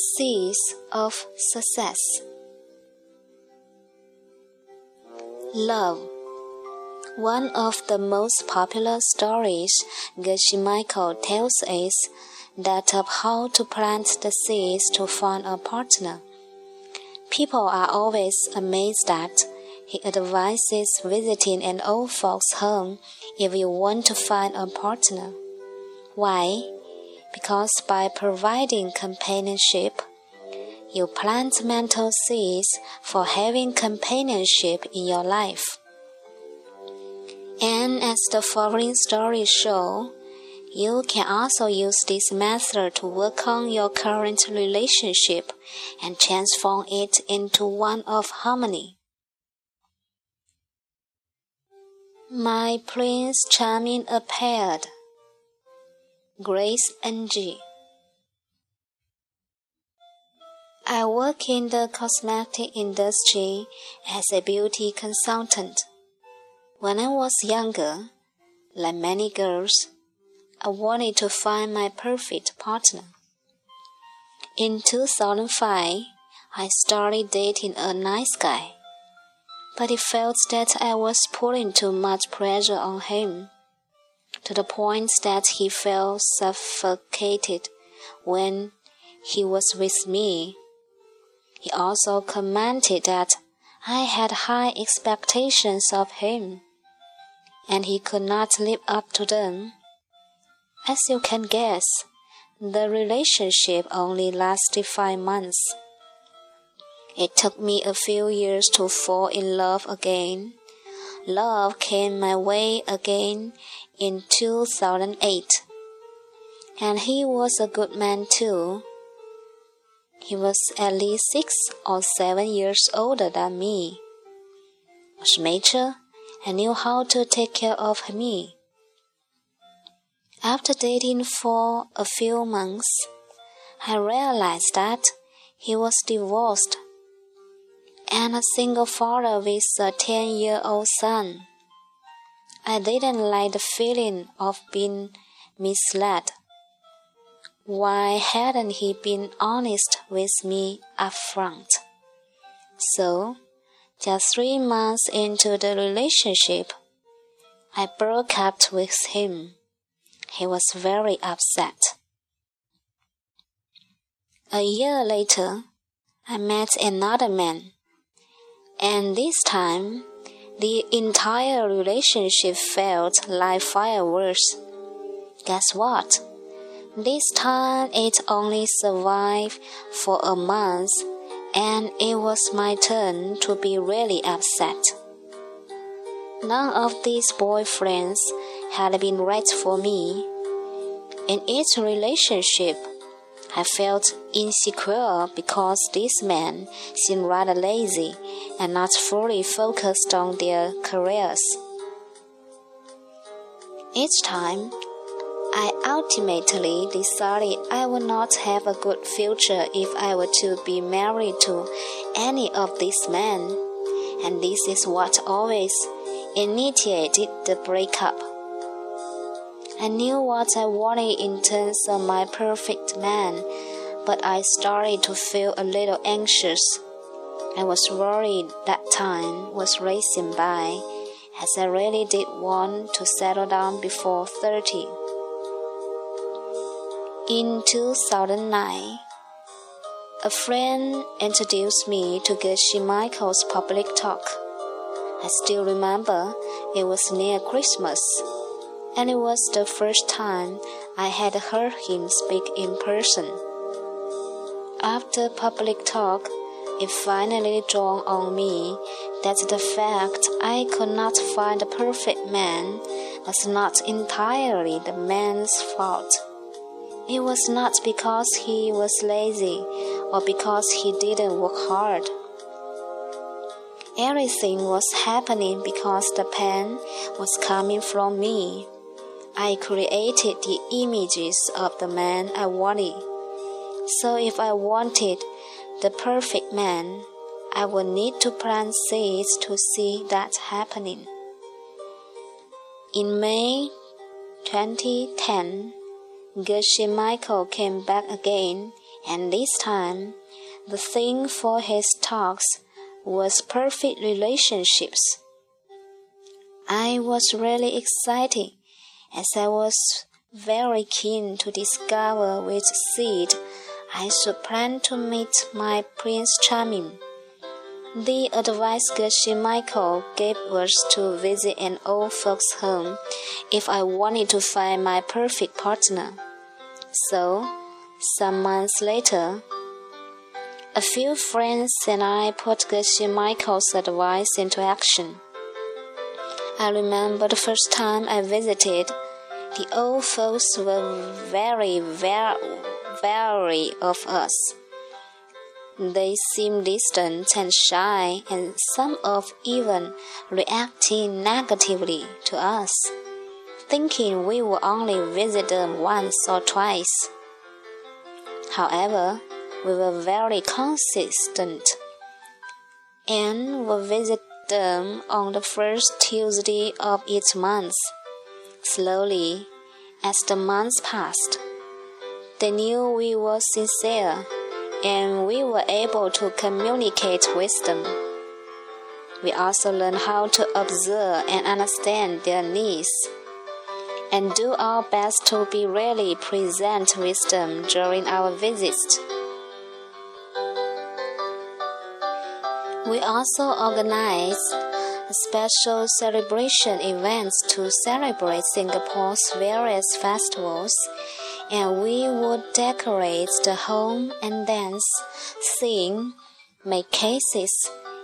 Seeds of Success Love One of the most popular stories Geshe Michael tells is that of how to plant the seeds to find a partner. People are always amazed that he advises visiting an old folks' home if you want to find a partner. Why? Because by providing companionship, you plant mental seeds for having companionship in your life. And as the following stories show, you can also use this method to work on your current relationship and transform it into one of harmony. My Prince Charming appeared. Grace Ng. I work in the cosmetic industry as a beauty consultant. When I was younger, like many girls, I wanted to find my perfect partner. In 2005, I started dating a nice guy, but he felt that I was putting too much pressure on him to the point that he felt suffocated when he was with me. He also commented that I had high expectations of him, and he could not live up to them. As you can guess, the relationship only lasted five months. It took me a few years to fall in love again. Love came my way again in 2008. And he was a good man too. He was at least six or seven years older than me. Was mature and knew how to take care of me. After dating for a few months, I realized that he was divorced and a single father with a 10 year old son. I didn't like the feeling of being misled. Why hadn't he been honest with me up front? So, just three months into the relationship, I broke up with him. He was very upset. A year later, I met another man, and this time the entire relationship felt like fireworks. Guess what? This time it only survived for a month, and it was my turn to be really upset. None of these boyfriends had been right for me. In each relationship, I felt insecure because these men seemed rather lazy and not fully focused on their careers. Each time, I ultimately decided I would not have a good future if I were to be married to any of these men, and this is what always initiated the breakup. I knew what I wanted in terms of my perfect man, but I started to feel a little anxious. I was worried that time was racing by, as I really did want to settle down before 30. In 2009, a friend introduced me to Geshe Michael's public talk. I still remember it was near Christmas and it was the first time I had heard him speak in person. After public talk, it finally dawned on me that the fact I could not find a perfect man was not entirely the man's fault. It was not because he was lazy or because he didn't work hard. Everything was happening because the pain was coming from me. I created the images of the man I wanted. So if I wanted the perfect man, I would need to plant seeds to see that happening. In May 2010, Geshe Michael came back again and this time the theme for his talks was perfect relationships. I was really excited as I was very keen to discover which seed I should plan to meet my Prince Charming. The advice Geshe Michael gave was to visit an old folks' home if I wanted to find my perfect partner. So, some months later, a few friends and I put Geshe Michael's advice into action. I remember the first time I visited, the old folks were very, very, very of us. They seemed distant and shy, and some of even reacting negatively to us, thinking we would only visit them once or twice. However, we were very consistent and would visit them on the first Tuesday of each month. Slowly, as the months passed, they knew we were sincere and we were able to communicate wisdom. We also learned how to observe and understand their needs and do our best to be really present wisdom during our visits. We also organize special celebration events to celebrate Singapore's various festivals and we would decorate the home and dance, sing, make cases,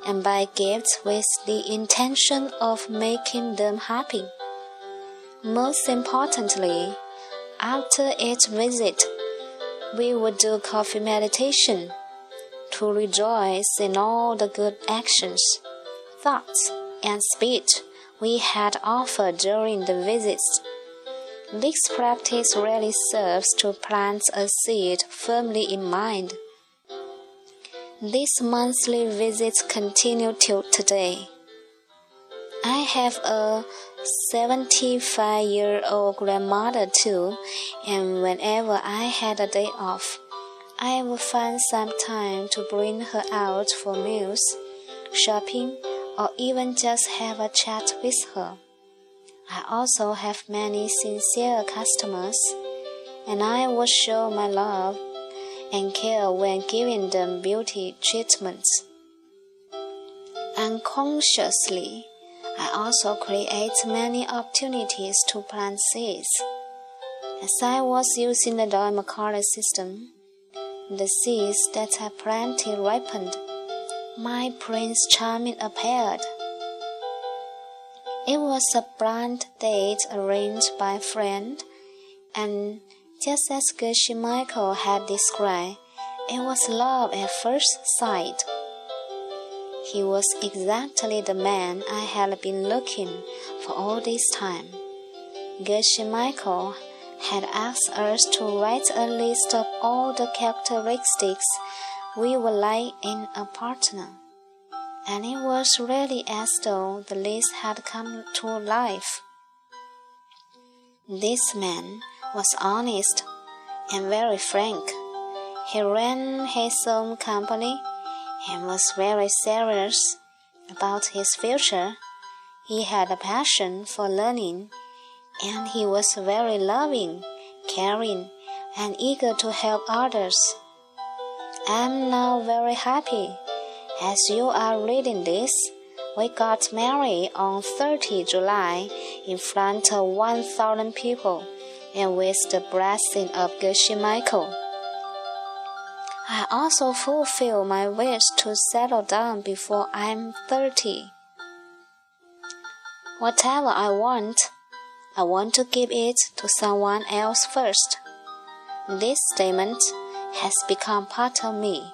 and buy gifts with the intention of making them happy. Most importantly, after each visit, we would do coffee meditation to rejoice in all the good actions, thoughts, and speech we had offered during the visits this practice really serves to plant a seed firmly in mind. These monthly visits continue till today. I have a 75 year old grandmother too, and whenever I had a day off, I would find some time to bring her out for meals, shopping, or even just have a chat with her. I also have many sincere customers, and I will show my love and care when giving them beauty treatments. Unconsciously, I also create many opportunities to plant seeds. As I was using the Dharma system, the seeds that I planted ripened. My Prince Charming appeared. It was a blind date arranged by a friend, and just as Geshe Michael had described, it was love at first sight. He was exactly the man I had been looking for all this time. Geshe Michael had asked us to write a list of all the characteristics we were like in a partner and it was really as though the list had come to life. This man was honest and very frank. He ran his own company and was very serious about his future. He had a passion for learning and he was very loving, caring, and eager to help others. I'm now very happy as you are reading this, we got married on 30 July in front of 1,000 people and with the blessing of Geshe Michael. I also fulfill my wish to settle down before I'm 30. Whatever I want, I want to give it to someone else first. This statement has become part of me.